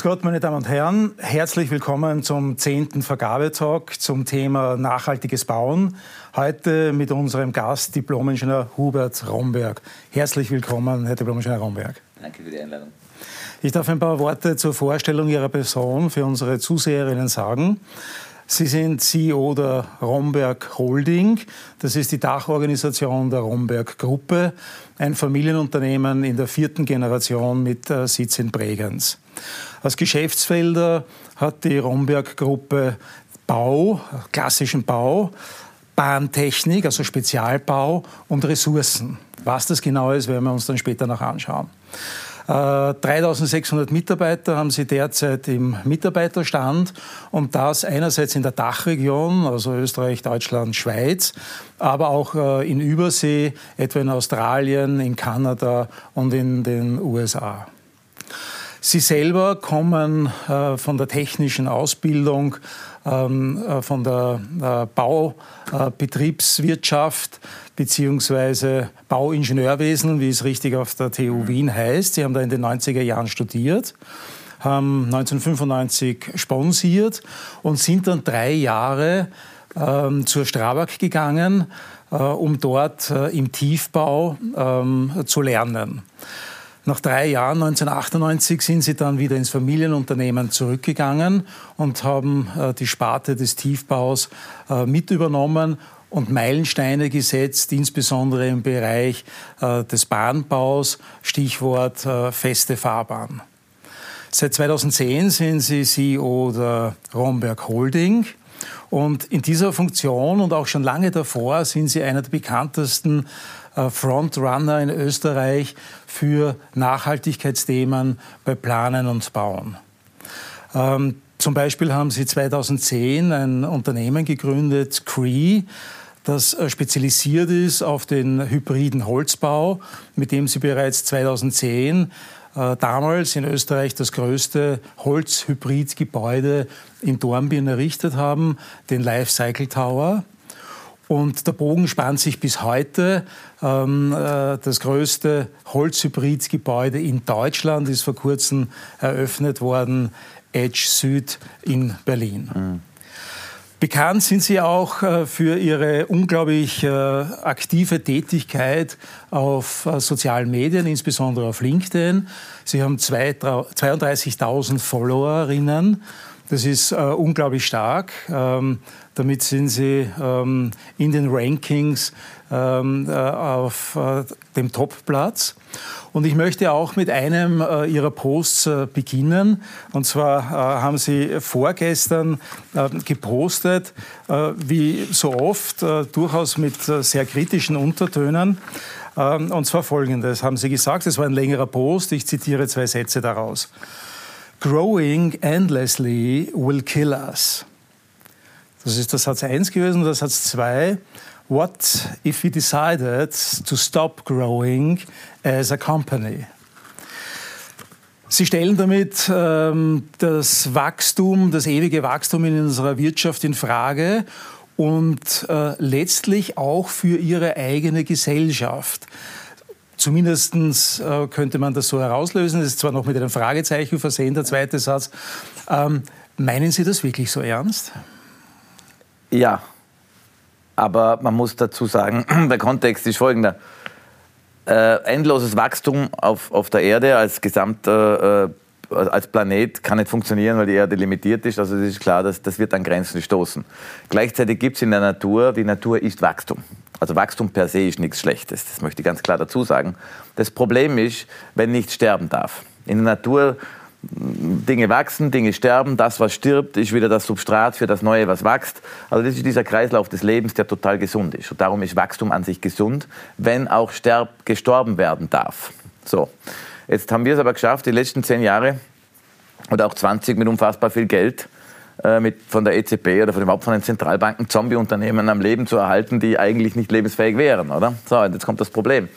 Grüß Gott, meine Damen und Herren. Herzlich willkommen zum 10. Vergabetalk zum Thema nachhaltiges Bauen. Heute mit unserem Gast, Diplomingenieur Hubert Romberg. Herzlich willkommen, Herr Diplomingenieur Romberg. Danke für die Einladung. Ich darf ein paar Worte zur Vorstellung Ihrer Person für unsere Zuseherinnen sagen. Sie sind CEO der Romberg Holding. Das ist die Dachorganisation der Romberg Gruppe, ein Familienunternehmen in der vierten Generation mit äh, Sitz in Bregenz. Als Geschäftsfelder hat die Romberg Gruppe Bau, klassischen Bau, Bahntechnik, also Spezialbau und Ressourcen. Was das genau ist, werden wir uns dann später noch anschauen. 3600 äh, Mitarbeiter haben sie derzeit im Mitarbeiterstand und das einerseits in der Dachregion, also Österreich, Deutschland, Schweiz, aber auch äh, in Übersee, etwa in Australien, in Kanada und in den USA. Sie selber kommen äh, von der technischen Ausbildung, ähm, von der Baubetriebswirtschaft beziehungsweise Bauingenieurwesen, wie es richtig auf der TU. Wien heißt. Sie haben da in den 90er Jahren studiert, haben 1995 sponsiert und sind dann drei Jahre ähm, zur Strabag gegangen, äh, um dort äh, im Tiefbau ähm, zu lernen. Nach drei Jahren, 1998, sind sie dann wieder ins Familienunternehmen zurückgegangen und haben äh, die Sparte des Tiefbaus äh, mit übernommen und Meilensteine gesetzt, insbesondere im Bereich äh, des Bahnbaus, Stichwort äh, feste Fahrbahn. Seit 2010 sind Sie CEO der Romberg Holding. Und in dieser Funktion und auch schon lange davor sind Sie einer der bekanntesten Frontrunner in Österreich für Nachhaltigkeitsthemen bei Planen und Bauen. Ähm, zum Beispiel haben Sie 2010 ein Unternehmen gegründet, Cree, das äh, spezialisiert ist auf den hybriden Holzbau, mit dem sie bereits 2010 äh, damals in Österreich das größte Holzhybridgebäude in Dornbirn errichtet haben, den Life Cycle Tower. Und der Bogen spannt sich bis heute. Ähm, äh, das größte Holzhybridgebäude in Deutschland ist vor kurzem eröffnet worden, Edge Süd in Berlin. Mhm. Bekannt sind Sie auch äh, für Ihre unglaublich äh, aktive Tätigkeit auf äh, sozialen Medien, insbesondere auf LinkedIn. Sie haben 32.000 Followerinnen. Das ist unglaublich stark. Ähm, damit sind Sie ähm, in den Rankings ähm, auf dem Topplatz. Und ich möchte auch mit einem äh, Ihrer Posts äh, beginnen. Und zwar äh, haben Sie vorgestern äh, gepostet, äh, wie so oft, äh, durchaus mit sehr kritischen Untertönen. Ähm, und zwar folgendes haben Sie gesagt, es war ein längerer Post, ich zitiere zwei Sätze daraus. Growing endlessly will kill us. Das ist der Satz 1 gewesen. Der Satz 2 what if we decided to stop growing as a company? Sie stellen damit ähm, das Wachstum, das ewige Wachstum in unserer Wirtschaft in Frage und äh, letztlich auch für Ihre eigene Gesellschaft. Zumindest äh, könnte man das so herauslösen. Das ist zwar noch mit einem Fragezeichen versehen, der zweite Satz. Ähm, meinen Sie das wirklich so ernst? Ja, aber man muss dazu sagen, der Kontext ist folgender. Äh, endloses Wachstum auf, auf der Erde als Gesamt, äh, als Planet kann nicht funktionieren, weil die Erde limitiert ist. Also es ist klar, dass das wird an Grenzen stoßen. Gleichzeitig gibt es in der Natur, die Natur ist Wachstum. Also Wachstum per se ist nichts Schlechtes. Das möchte ich ganz klar dazu sagen. Das Problem ist, wenn nichts sterben darf. In der Natur Dinge wachsen, Dinge sterben, das, was stirbt, ist wieder das Substrat für das Neue, was wächst. Also das ist dieser Kreislauf des Lebens, der total gesund ist. Und darum ist Wachstum an sich gesund, wenn auch sterb, gestorben werden darf. So, jetzt haben wir es aber geschafft, die letzten zehn Jahre oder auch 20 mit unfassbar viel Geld mit, von der EZB oder von überhaupt von den Zentralbanken Zombie-Unternehmen am Leben zu erhalten, die eigentlich nicht lebensfähig wären, oder? So, und jetzt kommt das Problem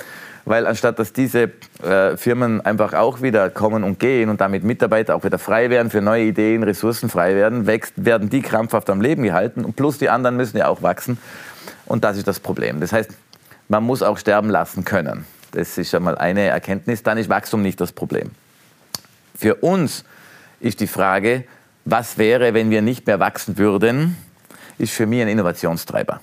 weil anstatt dass diese äh, Firmen einfach auch wieder kommen und gehen und damit Mitarbeiter auch wieder frei werden für neue Ideen, Ressourcen frei werden, wächst, werden die krampfhaft am Leben gehalten und plus die anderen müssen ja auch wachsen und das ist das Problem. Das heißt, man muss auch sterben lassen können. Das ist schon mal eine Erkenntnis, dann ist Wachstum nicht das Problem. Für uns ist die Frage, was wäre, wenn wir nicht mehr wachsen würden, ist für mich ein Innovationstreiber.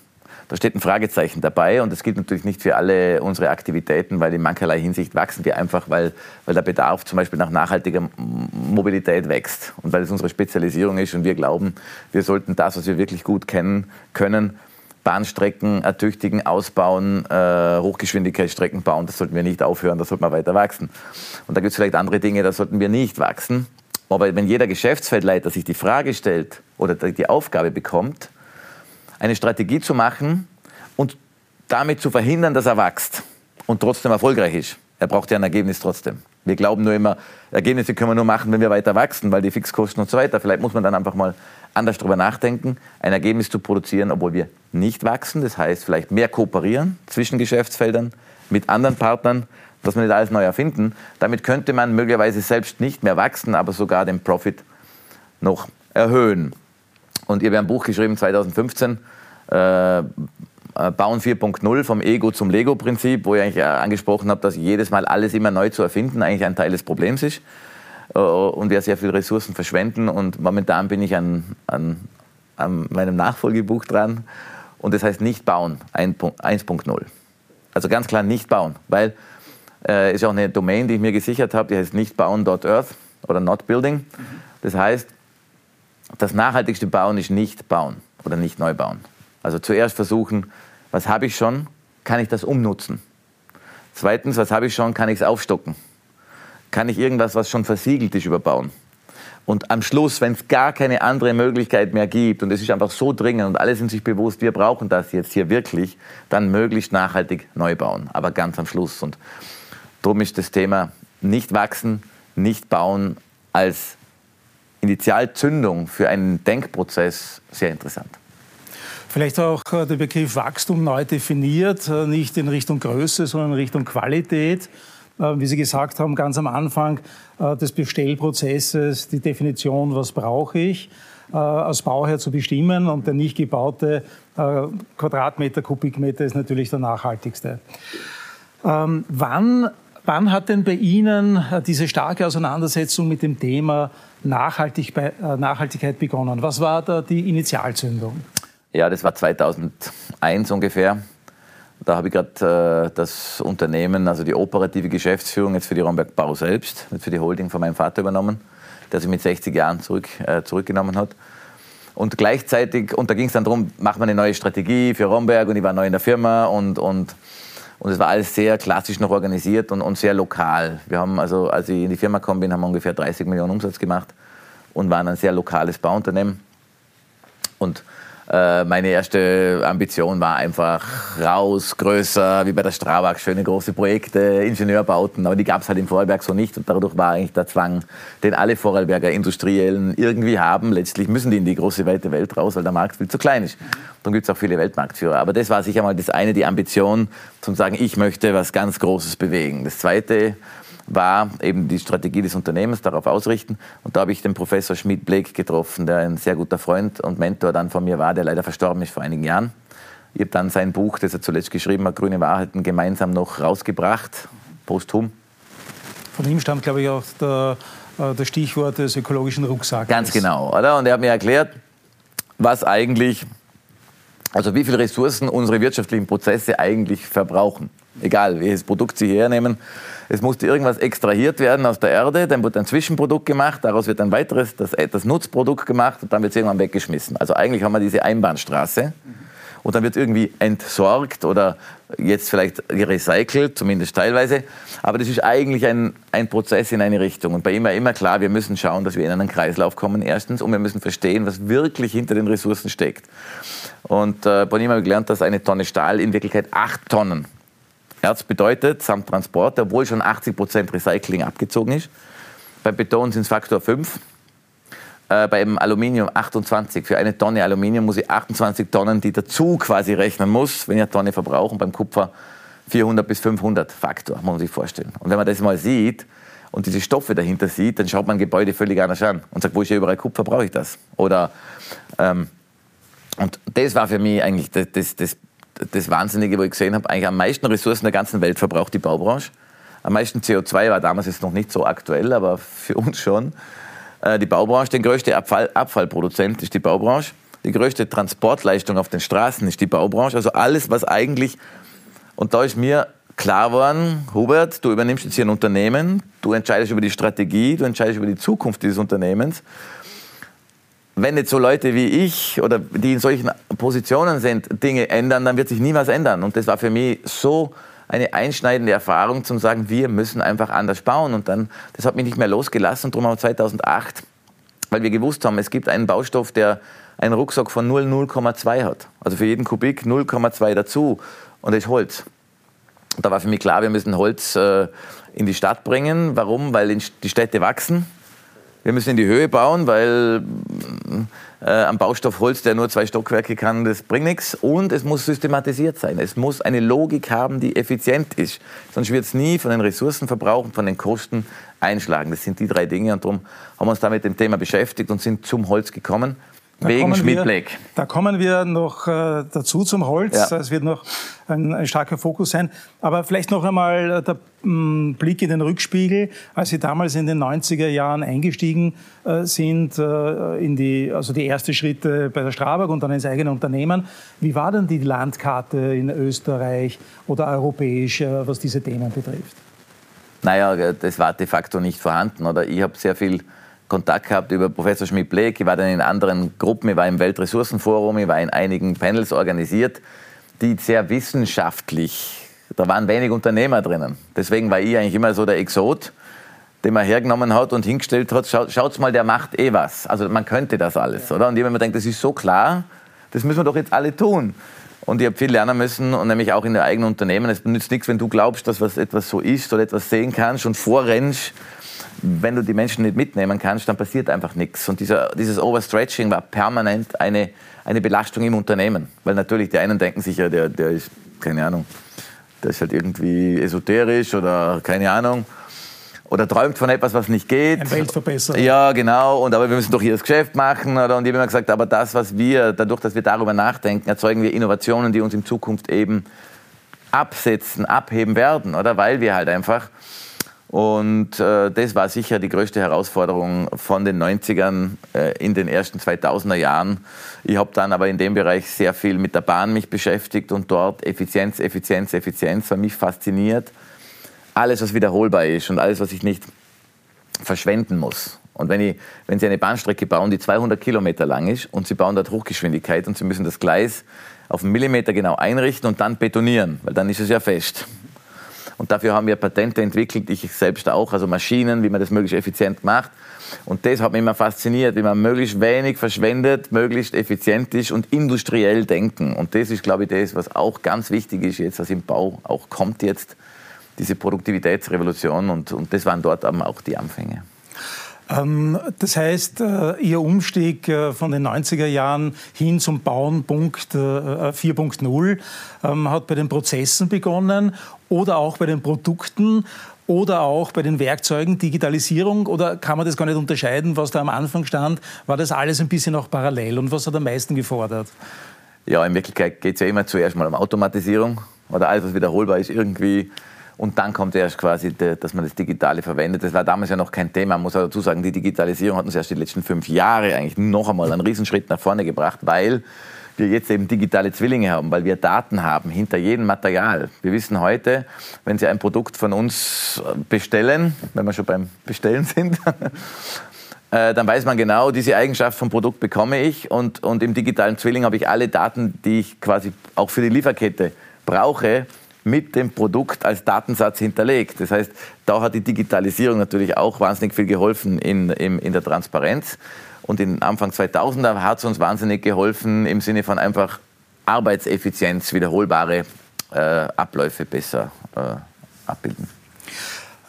Da steht ein Fragezeichen dabei und das gilt natürlich nicht für alle unsere Aktivitäten, weil in mancherlei Hinsicht wachsen wir einfach, weil, weil der Bedarf zum Beispiel nach nachhaltiger Mobilität wächst und weil es unsere Spezialisierung ist und wir glauben, wir sollten das, was wir wirklich gut kennen, können, Bahnstrecken ertüchtigen, ausbauen, äh, Hochgeschwindigkeitsstrecken bauen. Das sollten wir nicht aufhören, da sollten wir weiter wachsen. Und da gibt es vielleicht andere Dinge, da sollten wir nicht wachsen. Aber wenn jeder Geschäftsfeldleiter sich die Frage stellt oder die Aufgabe bekommt, eine Strategie zu machen und damit zu verhindern, dass er wächst und trotzdem erfolgreich ist. Er braucht ja ein Ergebnis trotzdem. Wir glauben nur immer, Ergebnisse können wir nur machen, wenn wir weiter wachsen, weil die Fixkosten und so weiter. Vielleicht muss man dann einfach mal anders darüber nachdenken, ein Ergebnis zu produzieren, obwohl wir nicht wachsen. Das heißt, vielleicht mehr kooperieren zwischen Geschäftsfeldern mit anderen Partnern, dass wir nicht alles neu erfinden. Damit könnte man möglicherweise selbst nicht mehr wachsen, aber sogar den Profit noch erhöhen. Und ihr habt ein Buch geschrieben 2015, äh, äh, Bauen 4.0 vom Ego zum Lego-Prinzip, wo ich eigentlich äh, angesprochen habe, dass jedes Mal alles immer neu zu erfinden eigentlich ein Teil des Problems ist und wir sehr viele Ressourcen verschwenden. Und momentan bin ich an, an, an meinem Nachfolgebuch dran und das heißt nicht bauen 1.0. Also ganz klar nicht bauen, weil äh, ist auch eine Domain, die ich mir gesichert habe, die heißt nicht bauen.earth oder not building. Das heißt, das nachhaltigste Bauen ist nicht bauen oder nicht neu bauen. Also zuerst versuchen, was habe ich schon, kann ich das umnutzen? Zweitens, was habe ich schon, kann ich es aufstocken? Kann ich irgendwas, was schon versiegelt ist, überbauen? Und am Schluss, wenn es gar keine andere Möglichkeit mehr gibt und es ist einfach so dringend und alle sind sich bewusst, wir brauchen das jetzt hier wirklich, dann möglichst nachhaltig neu bauen. Aber ganz am Schluss. Und darum ist das Thema nicht wachsen, nicht bauen als Initialzündung für einen Denkprozess sehr interessant. Vielleicht auch äh, der Begriff Wachstum neu definiert, äh, nicht in Richtung Größe, sondern in Richtung Qualität. Äh, wie Sie gesagt haben, ganz am Anfang des Bestellprozesses die Definition, was brauche ich, als Bauherr zu bestimmen und der nicht gebaute Quadratmeter, Kubikmeter ist natürlich der nachhaltigste. Ähm, wann Wann hat denn bei Ihnen äh, diese starke Auseinandersetzung mit dem Thema Nachhaltig, äh, Nachhaltigkeit begonnen? Was war da die Initialzündung? Ja, das war 2001 ungefähr. Da habe ich gerade äh, das Unternehmen, also die operative Geschäftsführung jetzt für die Romberg Bau selbst, für die Holding von meinem Vater übernommen, der sich mit 60 Jahren zurück, äh, zurückgenommen hat. Und gleichzeitig, und da ging es dann darum, machen wir eine neue Strategie für Romberg und ich war neu in der Firma und, und und es war alles sehr klassisch noch organisiert und, und sehr lokal. Wir haben also, als ich in die Firma gekommen bin, haben wir ungefähr 30 Millionen Umsatz gemacht und waren ein sehr lokales Bauunternehmen. Und äh, meine erste Ambition war einfach raus, größer, wie bei der Strabag, schöne große Projekte, Ingenieurbauten, aber die gab es halt im Vorarlberg so nicht und dadurch war eigentlich der Zwang, den alle Vorarlberger Industriellen irgendwie haben. Letztlich müssen die in die große, weite Welt raus, weil der Markt viel zu klein ist. Dann gibt es auch viele Weltmarktführer. Aber das war sicher mal das eine, die Ambition, zum sagen, ich möchte was ganz Großes bewegen. Das zweite war eben die Strategie des Unternehmens darauf ausrichten. Und da habe ich den Professor Schmidt-Blake getroffen, der ein sehr guter Freund und Mentor dann von mir war, der leider verstorben ist vor einigen Jahren. Ich habe dann sein Buch, das er zuletzt geschrieben hat, Grüne Wahrheiten, gemeinsam noch rausgebracht, posthum. Von ihm stammt, glaube ich, auch der, äh, das Stichwort des ökologischen Rucksacks. Ganz genau, oder? Und er hat mir erklärt, was eigentlich, also wie viele Ressourcen unsere wirtschaftlichen Prozesse eigentlich verbrauchen. Egal, welches Produkt Sie hernehmen es musste irgendwas extrahiert werden aus der Erde, dann wird ein Zwischenprodukt gemacht, daraus wird ein weiteres, das, das Nutzprodukt gemacht und dann wird es irgendwann weggeschmissen. Also eigentlich haben wir diese Einbahnstraße und dann wird irgendwie entsorgt oder jetzt vielleicht recycelt, zumindest teilweise. Aber das ist eigentlich ein, ein Prozess in eine Richtung. Und bei ihm war immer klar, wir müssen schauen, dass wir in einen Kreislauf kommen, erstens, und wir müssen verstehen, was wirklich hinter den Ressourcen steckt. Und äh, bei ihm habe ich gelernt, dass eine Tonne Stahl in Wirklichkeit acht Tonnen Erz bedeutet, samt Transport, obwohl schon 80 Prozent Recycling abgezogen ist. Beim Beton sind es Faktor 5. Äh, beim Aluminium 28. Für eine Tonne Aluminium muss ich 28 Tonnen, die dazu quasi rechnen muss, wenn ich eine Tonne verbrauche. Und beim Kupfer 400 bis 500 Faktor, muss man sich vorstellen. Und wenn man das mal sieht und diese Stoffe dahinter sieht, dann schaut man Gebäude völlig anders an und sagt, wo ist ja überall Kupfer, brauche ich das? Oder, ähm, und das war für mich eigentlich das, das, das das Wahnsinnige, wo ich gesehen habe, eigentlich am meisten Ressourcen der ganzen Welt verbraucht die Baubranche. Am meisten CO2 war damals jetzt noch nicht so aktuell, aber für uns schon. äh, die Baubranche. Der größte Abfall, Abfallproduzent ist die Baubranche. Die größte Transportleistung auf den Straßen ist die Baubranche. Also alles, was eigentlich, und da ist mir klar geworden, Hubert, du übernimmst jetzt hier ein Unternehmen, du entscheidest über die Strategie, du entscheidest über die Zukunft dieses Unternehmens. Wenn jetzt so Leute wie ich oder die in solchen Positionen sind, Dinge ändern, dann wird sich nie was ändern. Und das war für mich so eine einschneidende Erfahrung, zum sagen, wir müssen einfach anders bauen. Und dann, das hat mich nicht mehr losgelassen. Und darum haben wir 2008, weil wir gewusst haben, es gibt einen Baustoff, der einen Rucksack von 0, 0,2 hat. Also für jeden Kubik 0,2 dazu. Und das ist Holz. Und da war für mich klar, wir müssen Holz äh, in die Stadt bringen. Warum? Weil die Städte wachsen. Wir müssen in die Höhe bauen, weil äh, am Baustoff Holz, der nur zwei Stockwerke kann, das bringt nichts. Und es muss systematisiert sein. Es muss eine Logik haben, die effizient ist. Sonst wird es nie von den Ressourcenverbrauch und von den Kosten einschlagen. Das sind die drei Dinge. Und darum haben wir uns da mit dem Thema beschäftigt und sind zum Holz gekommen. Da Wegen Schmidt-Black. Da kommen wir noch äh, dazu zum Holz. Ja. Es wird noch ein, ein, starker Fokus sein. Aber vielleicht noch einmal der m, mm, Blick in den Rückspiegel. Als Sie damals in den 90er Jahren eingestiegen äh, sind, äh, in die, also die ersten Schritte bei der Strabag und dann ins eigene Unternehmen. Wie war denn die Landkarte in Österreich oder europäisch, äh, was diese Themen betrifft? Naja, das war de facto nicht vorhanden. Oder ich habe sehr viel Kontakt gehabt über Professor Schmidt-Bleck. Ich war dann in anderen Gruppen, ich war im Weltressourcenforum, ich war in einigen Panels organisiert, die sehr wissenschaftlich, da waren wenig Unternehmer drinnen. Deswegen war ich eigentlich immer so der Exot, den man hergenommen hat und hingestellt hat, schaut, schaut's mal, der macht eh was. Also man könnte das alles, oder? Und habe mir gedacht, das ist so klar, das müssen wir doch jetzt alle tun. Und ich habe viel lernen müssen und nämlich auch in der eigenen Unternehmen. Es nützt nichts, wenn du glaubst, dass was etwas so ist oder etwas sehen kannst und vorrennst wenn du die Menschen nicht mitnehmen kannst, dann passiert einfach nichts. Und dieser, dieses Overstretching war permanent eine, eine Belastung im Unternehmen. Weil natürlich die einen denken sich ja, der, der ist, keine Ahnung, der ist halt irgendwie esoterisch oder keine Ahnung. Oder träumt von etwas, was nicht geht. Ein Weltverbesserer. Ja, genau. Und aber wir müssen doch hier das Geschäft machen. Oder? Und ich habe immer gesagt, aber das, was wir, dadurch, dass wir darüber nachdenken, erzeugen wir Innovationen, die uns in Zukunft eben absetzen, abheben werden. Oder? Weil wir halt einfach und äh, das war sicher die größte Herausforderung von den 90ern äh, in den ersten 2000er Jahren. Ich habe dann aber in dem Bereich sehr viel mit der Bahn mich beschäftigt und dort Effizienz, Effizienz, Effizienz war mich fasziniert. Alles, was wiederholbar ist und alles, was ich nicht verschwenden muss. Und wenn, ich, wenn Sie eine Bahnstrecke bauen, die 200 Kilometer lang ist und Sie bauen dort Hochgeschwindigkeit und Sie müssen das Gleis auf einen Millimeter genau einrichten und dann betonieren, weil dann ist es ja fest. Und dafür haben wir Patente entwickelt, ich selbst auch, also Maschinen, wie man das möglichst effizient macht. Und das hat mich immer fasziniert, wie man möglichst wenig verschwendet, möglichst effizient ist und industriell denken. Und das ist, glaube ich, das, was auch ganz wichtig ist jetzt, was im Bau auch kommt jetzt, diese Produktivitätsrevolution. Und, und das waren dort auch die Anfänge. Ähm, das heißt, äh, Ihr Umstieg äh, von den 90er Jahren hin zum Bauenpunkt 4.0 äh, ähm, hat bei den Prozessen begonnen oder auch bei den Produkten oder auch bei den Werkzeugen, Digitalisierung? Oder kann man das gar nicht unterscheiden, was da am Anfang stand? War das alles ein bisschen auch parallel und was hat am meisten gefordert? Ja, in Wirklichkeit geht es ja immer zuerst mal um Automatisierung oder alles, was wiederholbar ist, irgendwie und dann kommt erst quasi, dass man das Digitale verwendet. Das war damals ja noch kein Thema. Man muss auch dazu sagen, die Digitalisierung hat uns erst die letzten fünf Jahre eigentlich noch einmal einen Riesenschritt nach vorne gebracht, weil wir jetzt eben digitale Zwillinge haben, weil wir Daten haben hinter jedem Material. Wir wissen heute, wenn Sie ein Produkt von uns bestellen, wenn wir schon beim Bestellen sind, äh, dann weiß man genau, diese Eigenschaft vom Produkt bekomme ich und, und im digitalen Zwilling habe ich alle Daten, die ich quasi auch für die Lieferkette brauche, mit dem Produkt als Datensatz hinterlegt. Das heißt, da hat die Digitalisierung natürlich auch wahnsinnig viel geholfen in, in, in der Transparenz. Und in Anfang 2000er hat es uns wahnsinnig geholfen im Sinne von einfach Arbeitseffizienz, wiederholbare äh, Abläufe besser äh, abbilden.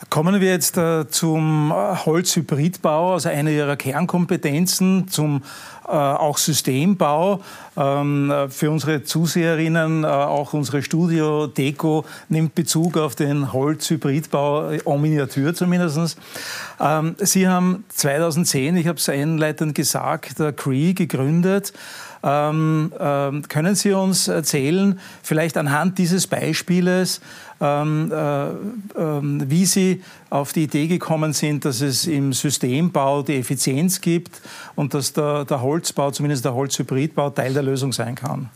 Kommen wir jetzt äh, zum äh, Holzhybridbau, also einer Ihrer Kernkompetenzen, zum äh, auch Systembau. Ähm, für unsere Zuseherinnen, äh, auch unsere Studio Deko nimmt Bezug auf den Holzhybridbau en Miniatur zumindest. Ähm, Sie haben 2010, ich habe es einleitend gesagt, Cree gegründet. Ähm, ähm, können Sie uns erzählen, vielleicht anhand dieses Beispieles, ähm, äh, ähm, wie Sie auf die Idee gekommen sind, dass es im Systembau die Effizienz gibt und dass der, der Holzbau, zumindest der Holzhybridbau, Teil der Lösung sein kann?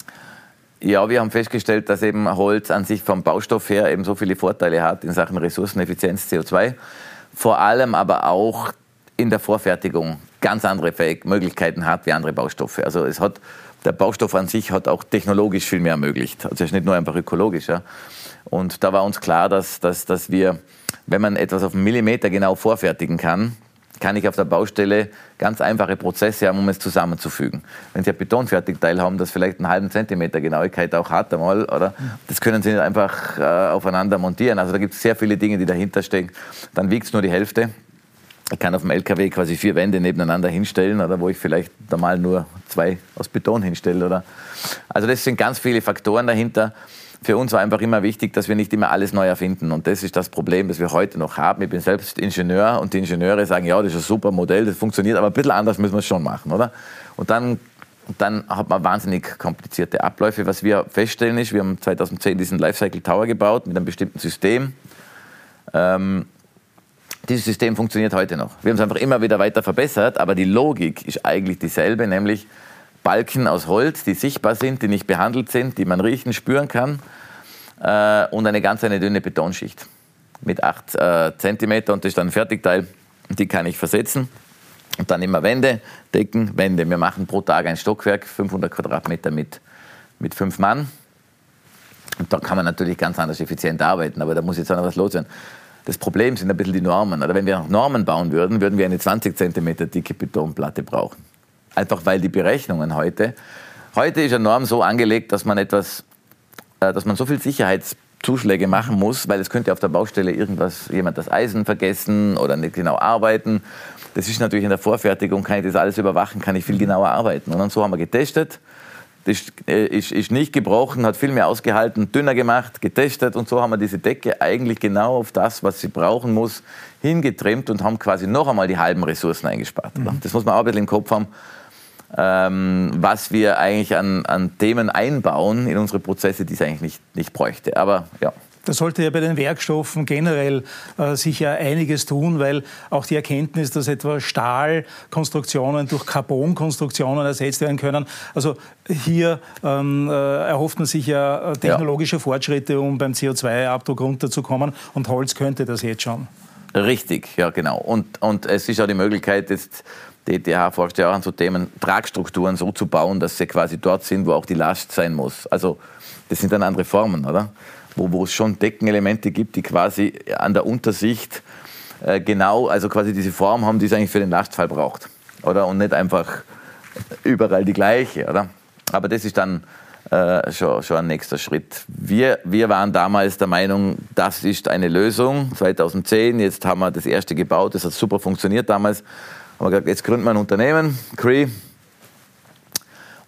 Ja, wir haben festgestellt, dass eben Holz an sich vom Baustoff her eben so viele Vorteile hat in Sachen Ressourceneffizienz, CO2. Vor allem aber auch in der Vorfertigung ganz andere Möglichkeiten hat wie andere Baustoffe. Also es hat, der Baustoff an sich hat auch technologisch viel mehr ermöglicht. Also es ist nicht nur einfach ökologisch. Ja. Und da war uns klar, dass, dass, dass wir, wenn man etwas auf einen Millimeter genau vorfertigen kann, kann ich auf der Baustelle ganz einfache Prozesse haben, um es zusammenzufügen. Wenn Sie ein Betonfertigteil haben, das vielleicht einen halben Zentimeter Genauigkeit auch hat einmal, oder? Das können Sie nicht einfach äh, aufeinander montieren. Also da gibt es sehr viele Dinge, die dahinter stecken. Dann wiegt es nur die Hälfte. Ich kann auf dem LKW quasi vier Wände nebeneinander hinstellen, oder wo ich vielleicht normal nur zwei aus Beton hinstelle, oder? Also das sind ganz viele Faktoren dahinter für uns war einfach immer wichtig, dass wir nicht immer alles neu erfinden. Und das ist das Problem, das wir heute noch haben. Ich bin selbst Ingenieur und die Ingenieure sagen, ja, das ist ein super Modell, das funktioniert, aber ein bisschen anders müssen wir es schon machen, oder? Und dann, dann hat man wahnsinnig komplizierte Abläufe. Was wir feststellen ist, wir haben 2010 diesen Lifecycle Tower gebaut mit einem bestimmten System. Ähm, dieses System funktioniert heute noch. Wir haben es einfach immer wieder weiter verbessert, aber die Logik ist eigentlich dieselbe, nämlich Balken aus Holz, die sichtbar sind, die nicht behandelt sind, die man riechen, spüren kann äh, und eine ganz eine dünne Betonschicht mit 8 äh, und das ist dann ein Fertigteil. Die kann ich versetzen und dann immer Wände, Decken, Wände. Wir machen pro Tag ein Stockwerk, 500 Quadratmeter mit, mit fünf Mann. Und da kann man natürlich ganz anders effizient arbeiten, aber da muss jetzt auch noch was los sein. Das Problem sind ein bisschen die Normen. Oder wenn wir Normen bauen würden, würden wir eine 20 cm dicke Betonplatte brauchen. Einfach weil die Berechnungen heute, heute ist eine Norm so angelegt, dass man etwas, äh, dass man so viel Sicherheitszuschläge machen muss, weil es könnte auf der Baustelle irgendwas, jemand das Eisen vergessen oder nicht genau arbeiten. Das ist natürlich in der Vorfertigung, kann ich das alles überwachen, kann ich viel genauer arbeiten. Und so haben wir getestet. Das äh, ist, ist, nicht gebrochen, hat viel mehr ausgehalten, dünner gemacht, getestet und so haben wir diese Decke eigentlich genau auf das, was sie brauchen muss, hingetrimmt und haben quasi noch einmal die halben Ressourcen eingespart. Mhm. Das muss man auch ein bisschen im Kopf haben ähm, was wir eigentlich an, an Themen einbauen in unsere Prozesse, die es eigentlich nicht, nicht bräuchte. Aber ja. Da sollte ja bei den Werkstoffen generell äh, sicher einiges tun, weil auch die Erkenntnis, dass etwa Stahlkonstruktionen durch Carbonkonstruktionen ersetzt werden können, also hier ähm, äh, erhofft man sich ja äh, technologische ja. Fortschritte, um beim CO2-Abdruck runterzukommen und Holz könnte das jetzt schon. Richtig, ja genau. Und, und es ist auch die Möglichkeit, jetzt die ETH forscht ja auch an so Themen, Tragstrukturen so zu bauen, dass sie quasi dort sind, wo auch die Last sein muss. Also das sind dann andere Formen, oder? Wo, wo es schon Deckenelemente gibt, die quasi an der Untersicht äh, genau, also quasi diese Form haben, die es eigentlich für den Lastfall braucht. Oder? Und nicht einfach überall die gleiche, oder? Aber das ist dann äh, schon, schon ein nächster Schritt. Wir, wir waren damals der Meinung, das ist eine Lösung. 2010, jetzt haben wir das erste gebaut, das hat super funktioniert damals haben wir gesagt, jetzt gründen wir ein Unternehmen, Cree.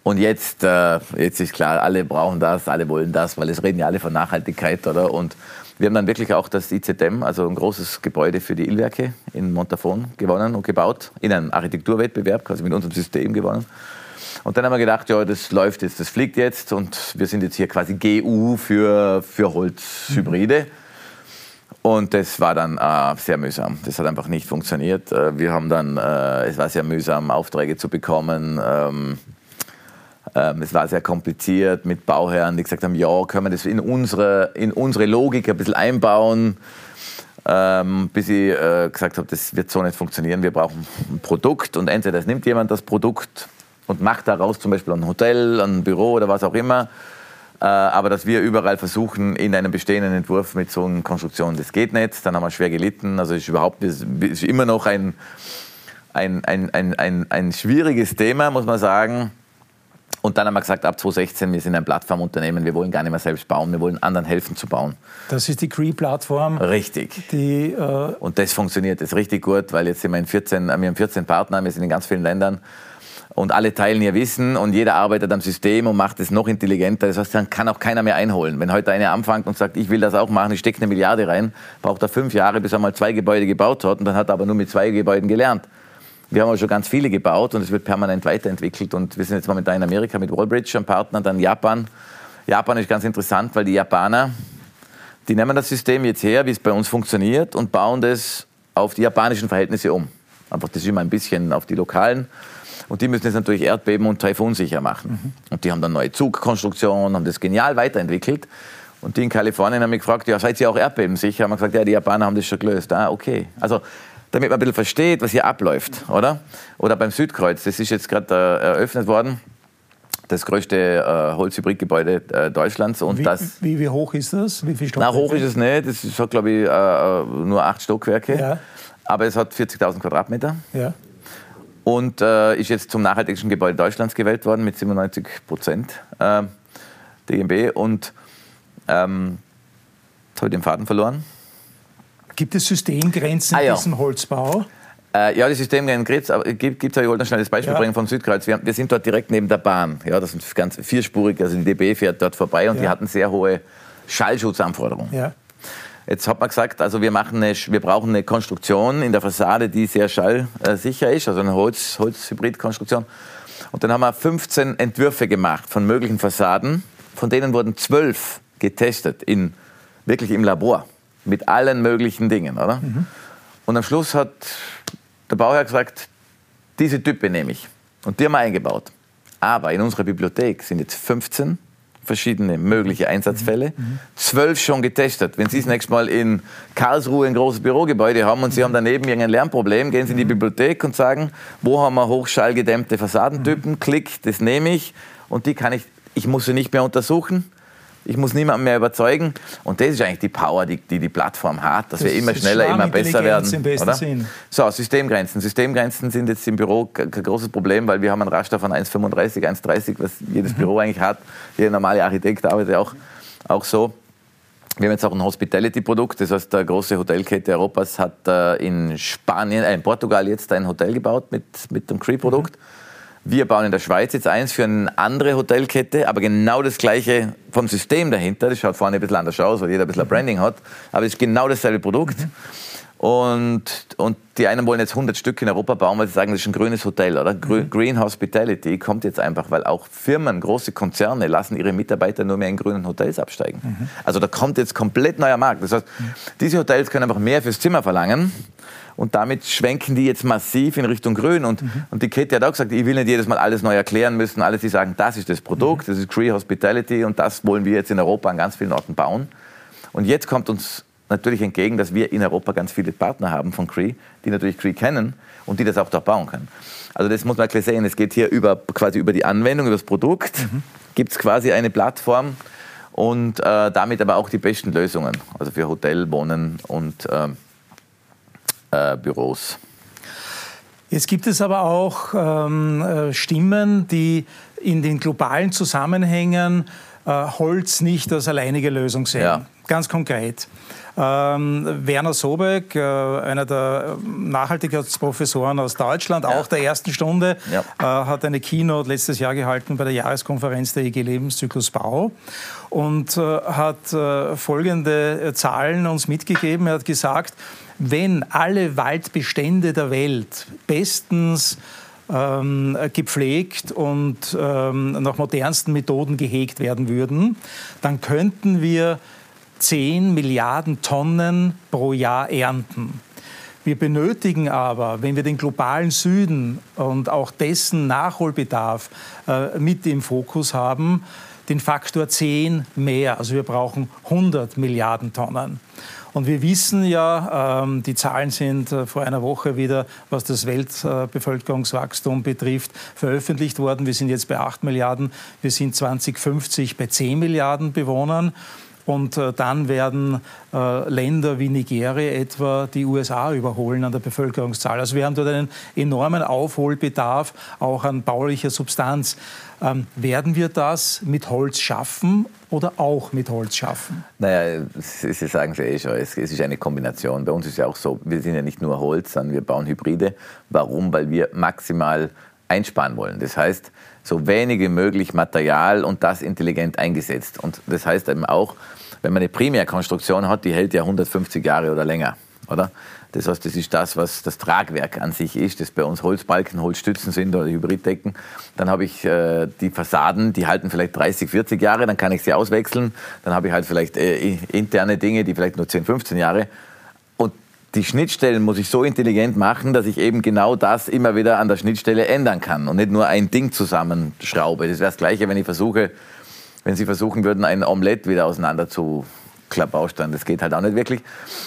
Und jetzt, äh, jetzt ist klar, alle brauchen das, alle wollen das, weil es reden ja alle von Nachhaltigkeit, oder? Und wir haben dann wirklich auch das IZM, also ein großes Gebäude für die Illwerke in Montafon gewonnen und gebaut, in einem Architekturwettbewerb, quasi mit unserem System gewonnen. Und dann haben wir gedacht, ja, das läuft jetzt, das fliegt jetzt und wir sind jetzt hier quasi GU für, für Holzhybride. Mhm. Und das war dann äh, sehr mühsam. Das hat einfach nicht funktioniert. Äh, wir haben dann, äh, es war sehr mühsam, Aufträge zu bekommen. Ähm, es war sehr kompliziert mit Bauherren, die gesagt haben, ja, können wir das in unsere, in unsere Logik ein bisschen einbauen. Ähm, bis ich äh, gesagt habe, das wird so nicht funktionieren. Wir brauchen ein Produkt und entweder es nimmt jemand das Produkt und macht daraus zum Beispiel ein Hotel, ein Büro oder was auch immer äh, aber dass wir überall versuchen, in einem bestehenden Entwurf mit so einer Konstruktion, das geht nicht. Dann haben wir schwer gelitten. Also ist überhaupt es ist immer noch ein, ein, ein, ein, ein, ein schwieriges Thema, muss man sagen. Und dann haben wir gesagt, ab 2016, wir sind ein Plattformunternehmen, wir wollen gar nicht mehr selbst bauen, wir wollen anderen helfen zu bauen. Das ist die Cree-Plattform. Richtig. Die, äh und das funktioniert jetzt richtig gut, weil jetzt sind wir in 14, wir haben 14 Partner, wir sind in ganz vielen Ländern und alle teilen ihr Wissen und jeder arbeitet am System und macht es noch intelligenter. Das heißt, dann kann auch keiner mehr einholen. Wenn heute einer anfängt und sagt, ich will das auch machen, ich stecke eine Milliarde rein, braucht er fünf Jahre, bis er mal zwei Gebäude gebaut hat und dann hat er aber nur mit zwei Gebäuden gelernt. Wir haben aber schon ganz viele gebaut und es wird permanent weiterentwickelt. Und wir sind jetzt momentan in Amerika mit Wallbridge am Partner, dann Japan. Japan ist ganz interessant, weil die Japaner, die nehmen das System jetzt her, wie es bei uns funktioniert, und bauen das auf die japanischen Verhältnisse um. Einfach das immer ein bisschen auf die lokalen. Und die müssen es natürlich erdbeben- und taifunsicher machen. Mhm. Und die haben dann neue Zugkonstruktionen, haben das genial weiterentwickelt. Und die in Kalifornien haben mich gefragt, ja, seid ihr auch erdbebensicher? Haben wir gesagt, ja, die Japaner haben das schon gelöst. Ah, okay. Also, damit man ein bisschen versteht, was hier abläuft, oder? Oder beim Südkreuz, das ist jetzt gerade äh, eröffnet worden das größte äh, Holzhybridgebäude äh, Deutschlands. Und wie, das, wie, wie, hoch ist das? Wie viel Na, hoch ist es nicht. Es hat, glaube ich, äh, nur acht Stockwerke. Ja. Aber es hat 40.000 Quadratmeter. Ja. Und äh, ist jetzt zum nachhaltigsten Gebäude Deutschlands gewählt worden mit 97 Prozent äh, DGB. Und ähm, jetzt habe ich den Faden verloren. Gibt es Systemgrenzen ah, ja. in diesem Holzbau? Äh, ja, die Systemgrenzen gibt es, ich wollte schnell das Beispiel ja. bringen vom Südkreuz. Wir, wir, sind dort direkt neben der Bahn. Ja, das ist ganz vierspurig, also die DB fährt dort vorbei und ja. die hatten sehr hohe Schallschutzanforderungen. Ja. Jetzt hat man gesagt, also wir, machen eine, wir brauchen eine Konstruktion in der Fassade, die sehr schallsicher ist, also eine Holz, Holzhybridkonstruktion. Und dann haben wir 15 Entwürfe gemacht von möglichen Fassaden. Von denen wurden zwölf getestet, in, wirklich im Labor, mit allen möglichen Dingen. Oder? Mhm. Und am Schluss hat der Bauherr gesagt, diese Type nehme ich. Und die haben wir eingebaut. Aber in unserer Bibliothek sind jetzt 15 verschiedene mögliche Einsatzfälle. Zwölf schon getestet. Wenn Sie das nächste Mal in Karlsruhe ein großes Bürogebäude haben und Sie haben daneben irgendein Lernproblem, gehen Sie in die Bibliothek und sagen, wo haben wir hochschallgedämmte Fassadentypen? Klick, das nehme ich und die kann ich, ich muss sie nicht mehr untersuchen. Ich muss niemanden mehr überzeugen. Und das ist eigentlich die Power, die die, die Plattform hat, dass das wir immer schneller, immer besser werden. Im besten oder? Sinn. So, Systemgrenzen. Systemgrenzen sind jetzt im Büro kein großes Problem, weil wir haben einen Raster von 1,35, 1,30, was jedes mhm. Büro eigentlich hat. Jeder normale Architekt arbeitet auch, auch so. Wir haben jetzt auch ein Hospitality-Produkt, das heißt, der große Hotelkette Europas hat äh, in Spanien, äh, in Portugal jetzt ein Hotel gebaut mit, mit dem Cree-Produkt. Mhm. Wir bauen in der Schweiz jetzt eins für eine andere Hotelkette, aber genau das gleiche vom System dahinter. Das schaut vorne ein bisschen anders aus, weil jeder ein bisschen ein Branding hat. Aber es ist genau dasselbe Produkt. Mhm. Und, und die einen wollen jetzt 100 Stück in Europa bauen, weil sie sagen, das ist ein grünes Hotel, oder? Mhm. Green Hospitality kommt jetzt einfach, weil auch Firmen, große Konzerne lassen ihre Mitarbeiter nur mehr in grünen Hotels absteigen. Mhm. Also da kommt jetzt komplett neuer Markt. Das heißt, diese Hotels können einfach mehr fürs Zimmer verlangen und damit schwenken die jetzt massiv in Richtung Grün. Und, mhm. und die Kette hat auch gesagt, ich will nicht jedes Mal alles neu erklären müssen. Alles, die sagen, das ist das Produkt, mhm. das ist Cree Hospitality und das wollen wir jetzt in Europa an ganz vielen Orten bauen. Und jetzt kommt uns natürlich entgegen, dass wir in Europa ganz viele Partner haben von Cree, die natürlich Cree kennen und die das auch dort bauen können. Also das muss man klar sehen. Es geht hier über, quasi über die Anwendung, über das Produkt. Mhm. Gibt es quasi eine Plattform und äh, damit aber auch die besten Lösungen. Also für Hotel, Wohnen und äh, äh, Büros. Jetzt gibt es aber auch ähm, äh, Stimmen, die in den globalen Zusammenhängen äh, Holz nicht als alleinige Lösung sehen. Ja. Ganz konkret. Ähm, Werner Sobeck, äh, einer der Nachhaltigkeitsprofessoren aus Deutschland, ja. auch der ersten Stunde, ja. äh, hat eine Keynote letztes Jahr gehalten bei der Jahreskonferenz der IG Lebenszyklus Bau und äh, hat äh, folgende Zahlen uns mitgegeben. Er hat gesagt, wenn alle Waldbestände der Welt bestens ähm, gepflegt und ähm, nach modernsten Methoden gehegt werden würden, dann könnten wir 10 Milliarden Tonnen pro Jahr ernten. Wir benötigen aber, wenn wir den globalen Süden und auch dessen Nachholbedarf äh, mit im Fokus haben, den Faktor 10 mehr. Also wir brauchen 100 Milliarden Tonnen. Und wir wissen ja, ähm, die Zahlen sind äh, vor einer Woche wieder, was das Weltbevölkerungswachstum betrifft, veröffentlicht worden. Wir sind jetzt bei 8 Milliarden. Wir sind 2050 bei 10 Milliarden Bewohnern. Und äh, dann werden äh, Länder wie Nigeria etwa die USA überholen an der Bevölkerungszahl. Also wir haben dort einen enormen Aufholbedarf, auch an baulicher Substanz. Ähm, werden wir das mit Holz schaffen oder auch mit Holz schaffen? Naja, Sie sagen es eh schon, es ist eine Kombination. Bei uns ist ja auch so, wir sind ja nicht nur Holz, sondern wir bauen Hybride. Warum? Weil wir maximal einsparen wollen. Das heißt, so wenig wie möglich Material und das intelligent eingesetzt. Und das heißt eben auch, wenn man eine Primärkonstruktion hat, die hält ja 150 Jahre oder länger, oder? Das heißt, das ist das, was das Tragwerk an sich ist, das bei uns Holzbalken, Holzstützen sind oder Hybriddecken. Dann habe ich äh, die Fassaden, die halten vielleicht 30, 40 Jahre, dann kann ich sie auswechseln. Dann habe ich halt vielleicht äh, interne Dinge, die vielleicht nur 10, 15 Jahre. Die Schnittstellen muss ich so intelligent machen, dass ich eben genau das immer wieder an der Schnittstelle ändern kann und nicht nur ein Ding zusammenschraube. Das wäre das Gleiche, wenn ich versuche, wenn Sie versuchen würden, ein Omelett wieder auseinander zu Baustein. Das geht halt auch nicht wirklich.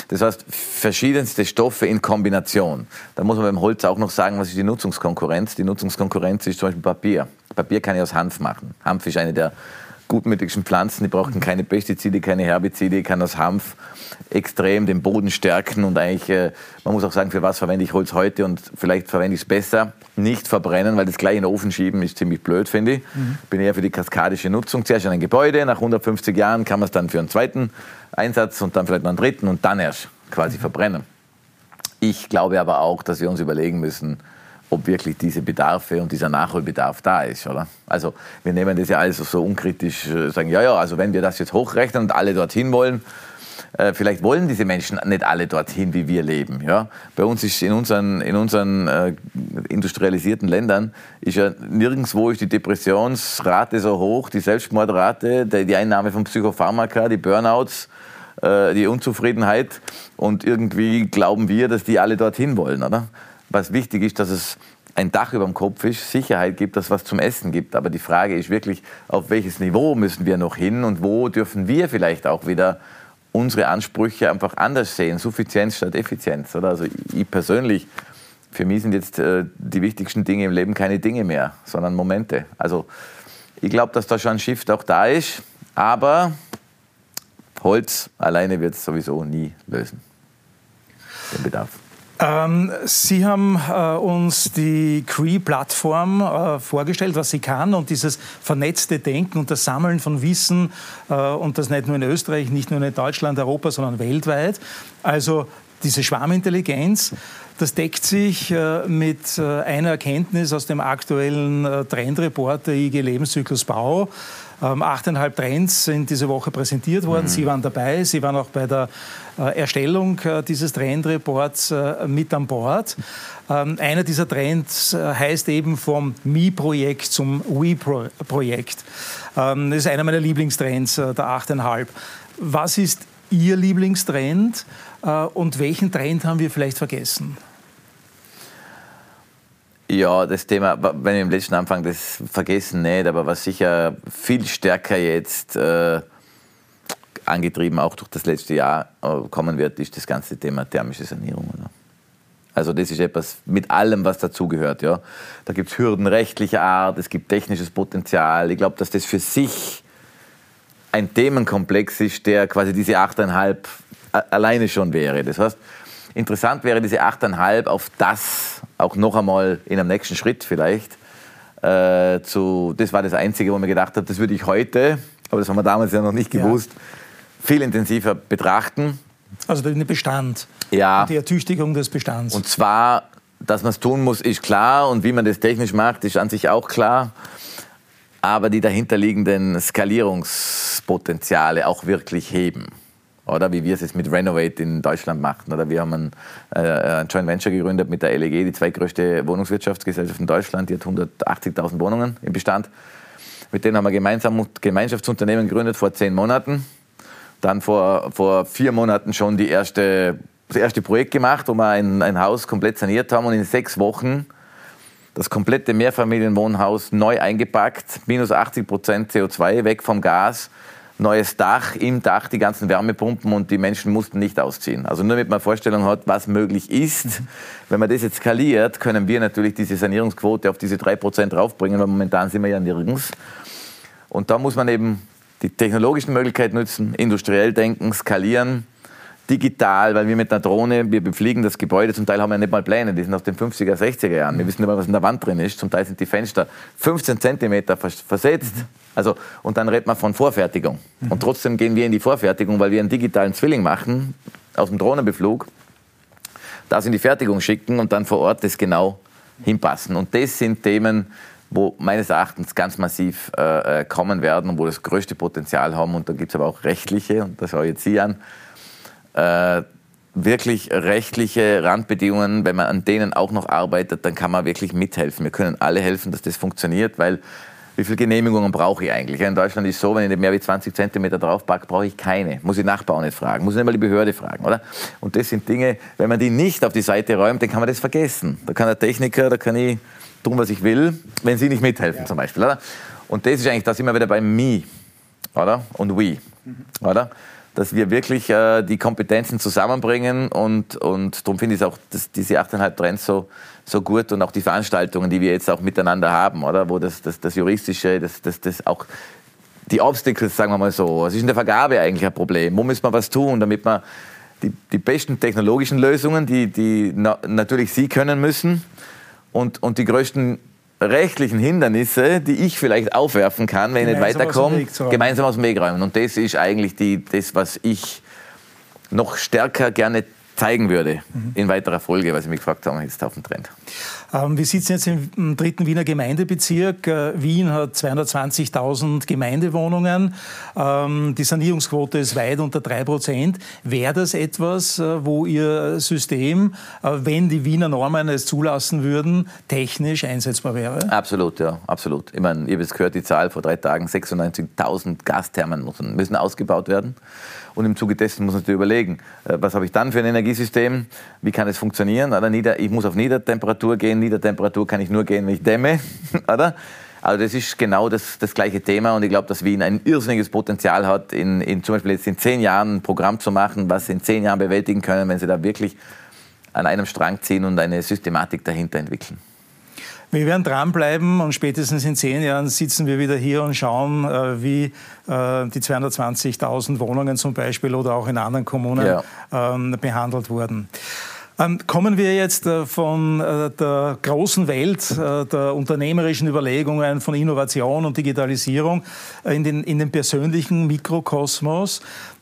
Das heißt, verschiedenste Stoffe in Kombination. Da muss man beim Holz auch noch sagen, was ist die Nutzungskonkurrenz? Die Nutzungskonkurrenz ist zum Beispiel Papier. Papier kann ich aus Hanf machen. Hanf ist eine der gutmütigsten Pflanzen, die brauchen keine Pestizide, keine Herbizide, kann aus Hanf extrem den Boden stärken und eigentlich, äh, man muss auch sagen, für was verwende ich Holz heute und vielleicht verwende ich es besser, nicht verbrennen, weil das gleich in den Ofen schieben ist ziemlich blöd, finde ich. Mhm. Bin eher für die kaskadische Nutzung. Zuerst in ein Gebäude, nach 150 Jahren kann man es dann für einen zweiten Einsatz und dann vielleicht noch einen dritten und dann erst quasi mhm. verbrennen. Ich glaube aber auch, dass wir uns überlegen müssen, ob wirklich diese Bedarfe und dieser Nachholbedarf da ist, oder? Also wir nehmen das ja alles so unkritisch, äh, sagen, ja, ja, also wenn wir das jetzt hochrechnen und alle dorthin wollen, äh, vielleicht wollen diese Menschen nicht alle dorthin, wie wir leben. Ja? Bei uns ist in unseren, in unseren äh, industrialisierten Ländern ist ja nirgendwo ist die Depressionsrate so hoch, die Selbstmordrate, die, Einnahme von Psychopharmaka, die Burnouts, äh, die Unzufriedenheit. Und irgendwie glauben wir, dass die alle dorthin wollen, oder? Was wichtig ist, dass es ein Dach über dem Kopf ist, Sicherheit gibt, dass es was zum Essen gibt. Aber die Frage ist wirklich, auf welches Niveau müssen wir noch hin und wo dürfen wir vielleicht auch wieder unsere Ansprüche einfach anders sehen, Suffizienz statt Effizienz. Oder? Also ich persönlich, für mich sind jetzt äh, die wichtigsten Dinge im Leben keine Dinge mehr, sondern Momente. Also ich glaube, dass da schon ein Shift auch da ist, aber Holz alleine wird es sowieso nie lösen, den Bedarf. Ähm, Sie haben äh, uns die Cree-Plattform äh, vorgestellt, was sie kann und dieses vernetzte Denken und das Sammeln von Wissen äh, und das nicht nur in Österreich, nicht nur in Deutschland, Europa, sondern weltweit. Also diese Schwarmintelligenz, das deckt sich äh, mit äh, einer Erkenntnis aus dem aktuellen äh, Trendreport der IG Lebenszyklus Bau. Ähm, achteinhalb Trends sind diese Woche präsentiert worden. Mhm. Sie waren dabei. Sie waren auch bei der äh, Erstellung äh, dieses Trendreports äh, mit an Bord. Ähm, einer dieser Trends heißt eben vom Me-Projekt zum We-Projekt. Ähm, das ist einer meiner Lieblingstrends, der 8,5. Was ist Ihr Lieblingstrend und welchen Trend haben wir vielleicht vergessen? Ja, das Thema, wenn ich im letzten Anfang das vergessen nicht, aber was sicher viel stärker jetzt äh, angetrieben, auch durch das letzte Jahr äh, kommen wird, ist das ganze Thema thermische Sanierung. Oder? Also das ist etwas mit allem, was dazugehört. Ja. Da gibt es Hürden rechtlicher Art, es gibt technisches Potenzial. Ich glaube, dass das für sich ein Themenkomplex ist, der quasi diese 8,5 alleine schon wäre. Das heißt, interessant wäre diese 8,5 auf das auch noch einmal in einem nächsten Schritt vielleicht äh, zu, das war das Einzige, wo man gedacht hat, das würde ich heute, aber das haben wir damals ja noch nicht gewusst, ja viel intensiver betrachten. Also den Bestand. Ja. Die Ertüchtigung des Bestands. Und zwar, dass man es tun muss, ist klar. Und wie man das technisch macht, ist an sich auch klar. Aber die dahinterliegenden Skalierungspotenziale auch wirklich heben. Oder wie wir es jetzt mit Renovate in Deutschland machen. Oder wir haben ein, äh, ein Joint Venture gegründet mit der LEG, die zweitgrößte Wohnungswirtschaftsgesellschaft in Deutschland. Die hat 180.000 Wohnungen im Bestand. Mit denen haben wir gemeinsam Gemeinschaftsunternehmen gegründet vor zehn Monaten dann vor, vor vier Monaten schon die erste, das erste Projekt gemacht, wo wir ein, ein Haus komplett saniert haben und in sechs Wochen das komplette Mehrfamilienwohnhaus neu eingepackt, minus 80 Prozent CO2, weg vom Gas, neues Dach, im Dach die ganzen Wärmepumpen und die Menschen mussten nicht ausziehen. Also nur damit man Vorstellung hat, was möglich ist. Wenn man das jetzt skaliert, können wir natürlich diese Sanierungsquote auf diese drei Prozent raufbringen, weil momentan sind wir ja nirgends. Und da muss man eben die technologischen Möglichkeiten nutzen, industriell denken, skalieren, digital, weil wir mit einer Drohne, wir befliegen das Gebäude, zum Teil haben wir nicht mal Pläne, die sind aus den 50er, 60er Jahren. Wir wissen nicht mal, was in der Wand drin ist. Zum Teil sind die Fenster 15 Zentimeter versetzt. Also, und dann redet man von Vorfertigung. Und trotzdem gehen wir in die Vorfertigung, weil wir einen digitalen Zwilling machen, aus dem Drohnenbeflug, das in die Fertigung schicken und dann vor Ort das genau hinpassen. Und das sind Themen, wo meines Erachtens ganz massiv äh, äh, kommen werden und wo das größte Potenzial haben. Und da gibt es aber auch rechtliche, und das schaue ich jetzt Sie an, äh, wirklich rechtliche Randbedingungen, wenn man an denen auch noch arbeitet, dann kann man wirklich mithelfen. Wir können alle helfen, dass das funktioniert, weil wie viele Genehmigungen brauche ich eigentlich? In Deutschland ist es so, wenn ich mehr wie 20 Zentimeter draufpacke, brauche ich keine. Muss ich Nachbau nicht fragen, muss ich nicht mal die Behörde fragen, oder? Und das sind Dinge, wenn man die nicht auf die Seite räumt, dann kann man das vergessen. Da kann der Techniker, da kann ich tun, was ich will, wenn sie nicht mithelfen ja. zum Beispiel, oder? Und das ist eigentlich, da sind wir wieder bei Me, oder? Und We, mhm. oder? Dass wir wirklich äh, die Kompetenzen zusammenbringen und, und darum finde ich auch das, diese 8,5 Trends so, so gut und auch die Veranstaltungen, die wir jetzt auch miteinander haben, oder? wo das, das, das Juristische, das, das, das auch die Obstacles, sagen wir mal so, es ist in der Vergabe eigentlich ein Problem. Wo muss man was tun, damit man die, die besten technologischen Lösungen, die, die na, natürlich Sie können müssen und, und die größten rechtlichen Hindernisse, die ich vielleicht aufwerfen kann, wenn ich nicht weiterkomme, gemeinsam aus dem Weg räumen. Und das ist eigentlich die, das, was ich noch stärker gerne zeigen würde mhm. in weiterer Folge, weil Sie mich gefragt haben, jetzt auf dem Trend. Ähm, wir sitzen jetzt im dritten Wiener Gemeindebezirk. Äh, Wien hat 220.000 Gemeindewohnungen. Ähm, die Sanierungsquote ist weit unter 3 Prozent. Wäre das etwas, äh, wo Ihr System, äh, wenn die Wiener Normen es zulassen würden, technisch einsetzbar wäre? Absolut, ja, absolut. Ich meine, habe es gehört, die Zahl vor drei Tagen, 96.000 Gasthermen müssen, müssen ausgebaut werden. Und im Zuge dessen muss man natürlich überlegen, was habe ich dann für ein Energiesystem, wie kann es funktionieren? Ich muss auf Niedertemperatur gehen, Niedertemperatur kann ich nur gehen, wenn ich dämme. Oder? Also das ist genau das, das gleiche Thema und ich glaube, dass Wien ein irrsinniges Potenzial hat, in, in, zum Beispiel jetzt in zehn Jahren ein Programm zu machen, was sie in zehn Jahren bewältigen können, wenn sie da wirklich an einem Strang ziehen und eine Systematik dahinter entwickeln. Wir werden dranbleiben und spätestens in zehn Jahren sitzen wir wieder hier und schauen, äh, wie äh, die 220.000 Wohnungen zum Beispiel oder auch in anderen Kommunen ja. Ähm, behandelt wurden. Ähm, kommen wir jetzt äh, von der großen Welt der unternehmerischen Überlegungen, von Innovation und Digitalisierung in den, in den persönlichen Mikrokosmos.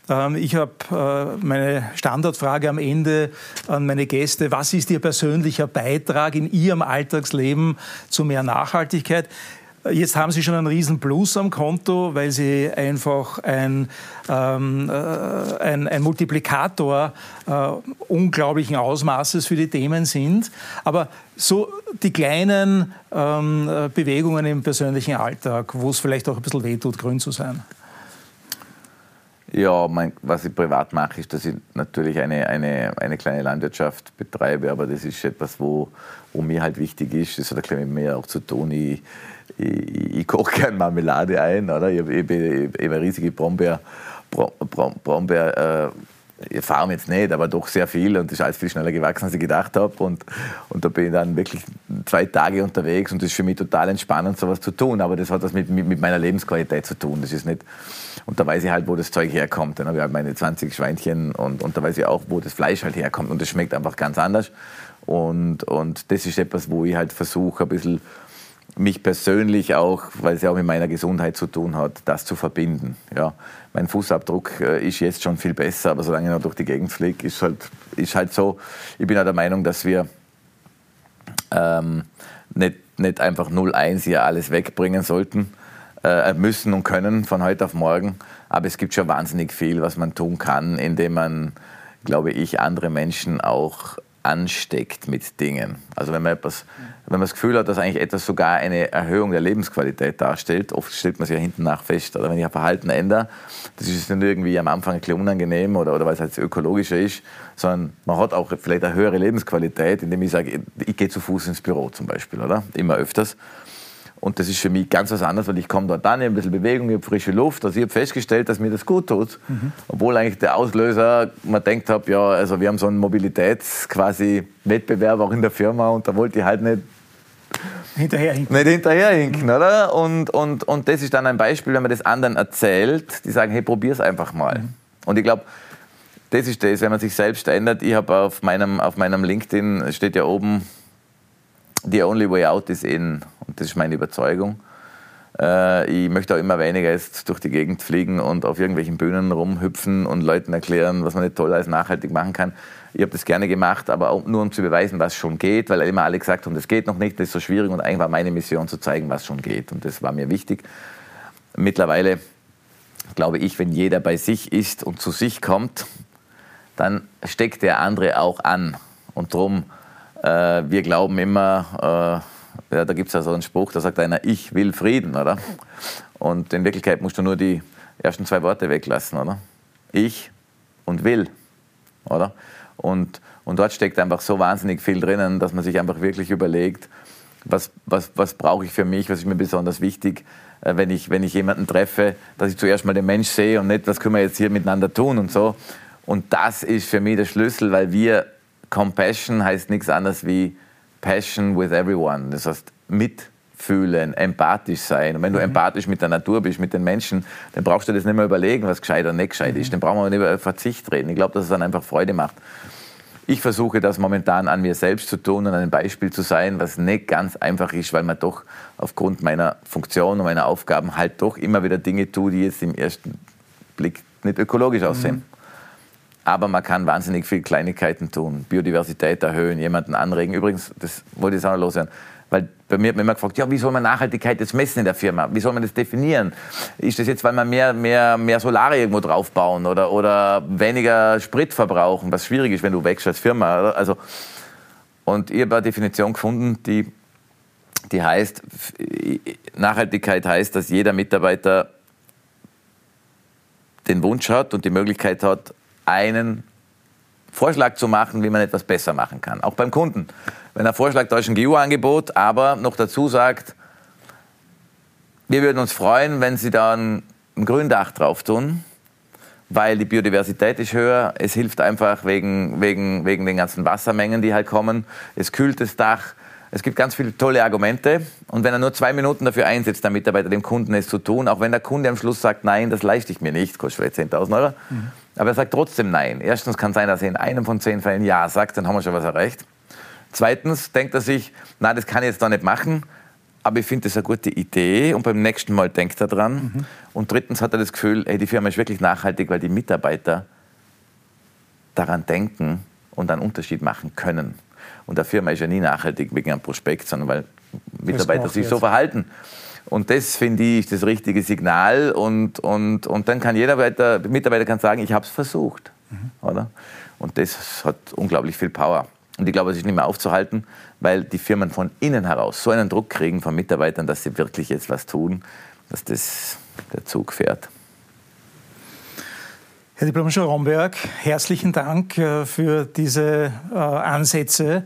Ähm, ich habe äh, meine Standardfrage am Ende an meine Gäste. Was ist Ihr persönlicher Beitrag in Ihrem Alltagsleben zu mehr Nachhaltigkeit? Jetzt haben Sie schon einen riesen Plus am Konto, weil Sie einfach ein, ähm, äh, ein, ein Multiplikator äh, unglaublichen Ausmaßes für die Themen sind. Aber so die kleinen ähm, Bewegungen im persönlichen Alltag, wo es vielleicht auch ein bisschen wehtut, grün zu sein. Ja, mein, was ich privat mache, ist, dass ich natürlich eine, eine, eine kleine Landwirtschaft betreibe, aber das ist etwas, wo, wo mir halt wichtig ist. Das hat mit mir auch zu tun. Ich, ich, ich koche gerne Marmelade ein. Oder? Ich habe hab, eine riesige Brombeer, Brombeer äh, Farm jetzt nicht, aber doch sehr viel und das ist alles viel schneller gewachsen, als ich gedacht habe. Und, und da bin ich dann wirklich zwei Tage unterwegs und das ist für mich total entspannend, sowas zu tun. Aber das hat was mit, mit, mit meiner Lebensqualität zu tun. Das ist nicht und da weiß ich halt, wo das Zeug herkommt. Dann habe ich halt meine 20 Schweinchen und, und da weiß ich auch, wo das Fleisch halt herkommt. Und das schmeckt einfach ganz anders. Und, und das ist etwas, wo ich halt versuche, ein bisschen mich persönlich auch, weil es ja auch mit meiner Gesundheit zu tun hat, das zu verbinden. Ja, mein Fußabdruck äh, ist jetzt schon viel besser, aber solange ich noch durch die Gegend fliege, ist halt, ist halt so. Ich bin ja der Meinung, dass wir ähm, nicht, nicht einfach 0-1 hier alles wegbringen sollten, äh, müssen und können von heute auf morgen. Aber es gibt schon wahnsinnig viel, was man tun kann, indem man, glaube ich, andere Menschen auch ansteckt mit Dingen. Also wenn man, etwas, wenn man das Gefühl hat, dass eigentlich etwas sogar eine Erhöhung der Lebensqualität darstellt, oft stellt man sich ja hinten nach fest, oder wenn ich ein Verhalten ändere, das ist nicht irgendwie am Anfang ein bisschen unangenehm oder, oder weil es halt ökologischer ist, sondern man hat auch vielleicht eine höhere Lebensqualität, indem ich sage, ich gehe zu Fuß ins Büro zum Beispiel, oder? Immer öfters. Und das ist für mich ganz was anderes, weil ich komme dort an, ich habe ein bisschen Bewegung, ich habe frische Luft. Also ich habe festgestellt, dass mir das gut tut. Mhm. Obwohl eigentlich der Auslöser, man denkt hat, ja, also wir haben so einen Mobilitäts quasi Wettbewerb auch in der Firma und da wollte ich halt nicht hinterherhinken. Nicht hinterherhinken, mhm. oder? Und, und, und das ist dann ein Beispiel, wenn man das anderen erzählt, die sagen, hey, probier's einfach mal. Mhm. Und ich glaube, das ist das, wenn man sich selbst ändert. Ich habe auf meinem, auf meinem LinkedIn, steht ja oben, the only way out is in. Und das ist meine Überzeugung. Äh, ich möchte auch immer weniger jetzt durch die Gegend fliegen und auf irgendwelchen Bühnen rumhüpfen und Leuten erklären, was man nicht toll als nachhaltig machen kann. Ich habe das gerne gemacht, aber auch nur um zu beweisen, was schon geht, weil immer alle gesagt haben, das geht noch nicht, das ist so schwierig und eigentlich war meine Mission zu zeigen, was schon geht und das war mir wichtig. Mittlerweile glaube ich, wenn jeder bei sich ist und zu sich kommt, dann steckt der andere auch an. Und darum, äh, wir glauben immer, äh, ja, da gibt es ja so einen Spruch, da sagt einer, ich will Frieden, oder? Und in Wirklichkeit musst du nur die ersten zwei Worte weglassen, oder? Ich und will, oder? Und, und dort steckt einfach so wahnsinnig viel drinnen, dass man sich einfach wirklich überlegt, was, was, was brauche ich für mich, was ist mir besonders wichtig, äh, wenn, ich, wenn ich jemanden treffe, dass ich zuerst mal den Mensch sehe und nicht, was können wir jetzt hier miteinander tun und so. Und das ist für mich der Schlüssel, weil wir, Compassion heißt nichts anderes wie Passion with everyone. Das heißt, mitfühlen, empathisch sein. Und wenn du mhm. empathisch mit der Natur bist, mit den Menschen, dann brauchst du das nicht mehr überlegen, was gescheit oder nicht gescheit mhm. ist. Dann brauchen wir nicht über Verzicht reden. Ich glaube, dass es dann einfach Freude macht. Ich versuche das momentan an mir selbst zu tun und ein Beispiel zu sein, was nicht ganz einfach ist, weil man doch aufgrund meiner Funktion und meiner Aufgaben halt doch immer wieder Dinge tut, die jetzt im ersten Blick nicht ökologisch aussehen. Mhm. Aber man kann wahnsinnig viele Kleinigkeiten tun. Biodiversität erhöhen, jemanden anregen. Übrigens, das wollte ich auch noch loswerden. Weil bei mir hat man immer gefragt, ja, wie soll man Nachhaltigkeit jetzt messen in der Firma? Wie soll man das definieren? Ist das jetzt, weil man mehr, mehr, mehr Solare irgendwo draufbauen oder, oder weniger Sprit verbrauchen, was schwierig ist, wenn du wächst als Firma? Oder? Also, und ich habe eine Definition gefunden, die, die heißt, Nachhaltigkeit heißt, dass jeder Mitarbeiter den Wunsch hat und die Möglichkeit hat, einen Vorschlag zu machen, wie man etwas besser machen kann. Auch beim Kunden. Wenn er vorschlägt, ein GU-Angebot, aber noch dazu sagt, wir würden uns freuen, wenn Sie da ein, ein Gründach drauf tun, weil die Biodiversität ist höher. Es hilft einfach wegen, wegen, wegen den ganzen Wassermengen, die halt kommen. Es kühlt das Dach. Es gibt ganz viele tolle Argumente. Und wenn er nur zwei Minuten dafür einsetzt, der Mitarbeiter dem Kunden es zu tun, auch wenn der Kunde am Schluss sagt, nein, das leiste ich mir nicht, kostet vielleicht 10.000 Euro, mhm. Aber er sagt trotzdem nein. Erstens kann sein, dass er in einem von zehn Fällen Ja sagt, dann haben wir schon was erreicht. Zweitens denkt er sich, nein, das kann ich jetzt da nicht machen, aber ich finde das eine gute Idee und beim nächsten Mal denkt er dran. Mhm. Und drittens hat er das Gefühl, ey, die Firma ist wirklich nachhaltig, weil die Mitarbeiter daran denken und einen Unterschied machen können. Und der Firma ist ja nie nachhaltig wegen einem Prospekt, sondern weil Mitarbeiter sich so verhalten. Und das finde ich das richtige Signal. Und, und, und dann kann jeder weiter, Mitarbeiter kann sagen, ich habe es versucht. Mhm. Oder? Und das hat unglaublich viel Power. Und ich glaube, es ist nicht mehr aufzuhalten, weil die Firmen von innen heraus so einen Druck kriegen von Mitarbeitern, dass sie wirklich jetzt was tun, dass das der Zug fährt. Herr Diplomingenieur Romberg, herzlichen Dank äh, für diese äh, Ansätze,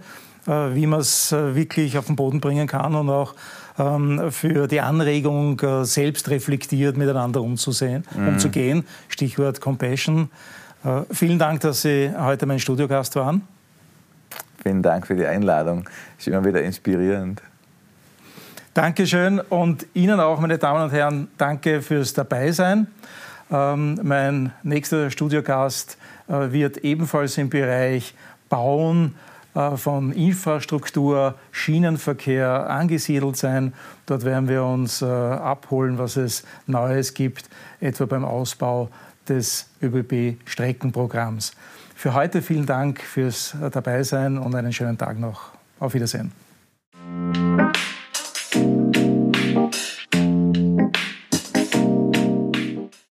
äh, wie man es wirklich auf den Boden bringen kann und auch für die Anregung, selbst reflektiert miteinander umzusehen, mhm. umzugehen. Stichwort Compassion. Vielen Dank, dass Sie heute mein Studiogast waren. Vielen Dank für die Einladung. Ist immer wieder inspirierend. Dankeschön und Ihnen auch, meine Damen und Herren, danke fürs Dabeisein. Ähm, mein nächster Studiogast äh, wird ebenfalls im Bereich Bauen äh, von Infrastruktur, Schienenverkehr angesiedelt sein. Dort werden wir uns äh, abholen, was es Neues gibt, etwa beim Ausbau des ÖBB-Streckenprogramms. Für heute vielen Dank fürs Dabeisein und einen schönen Tag noch. Auf Wiedersehen.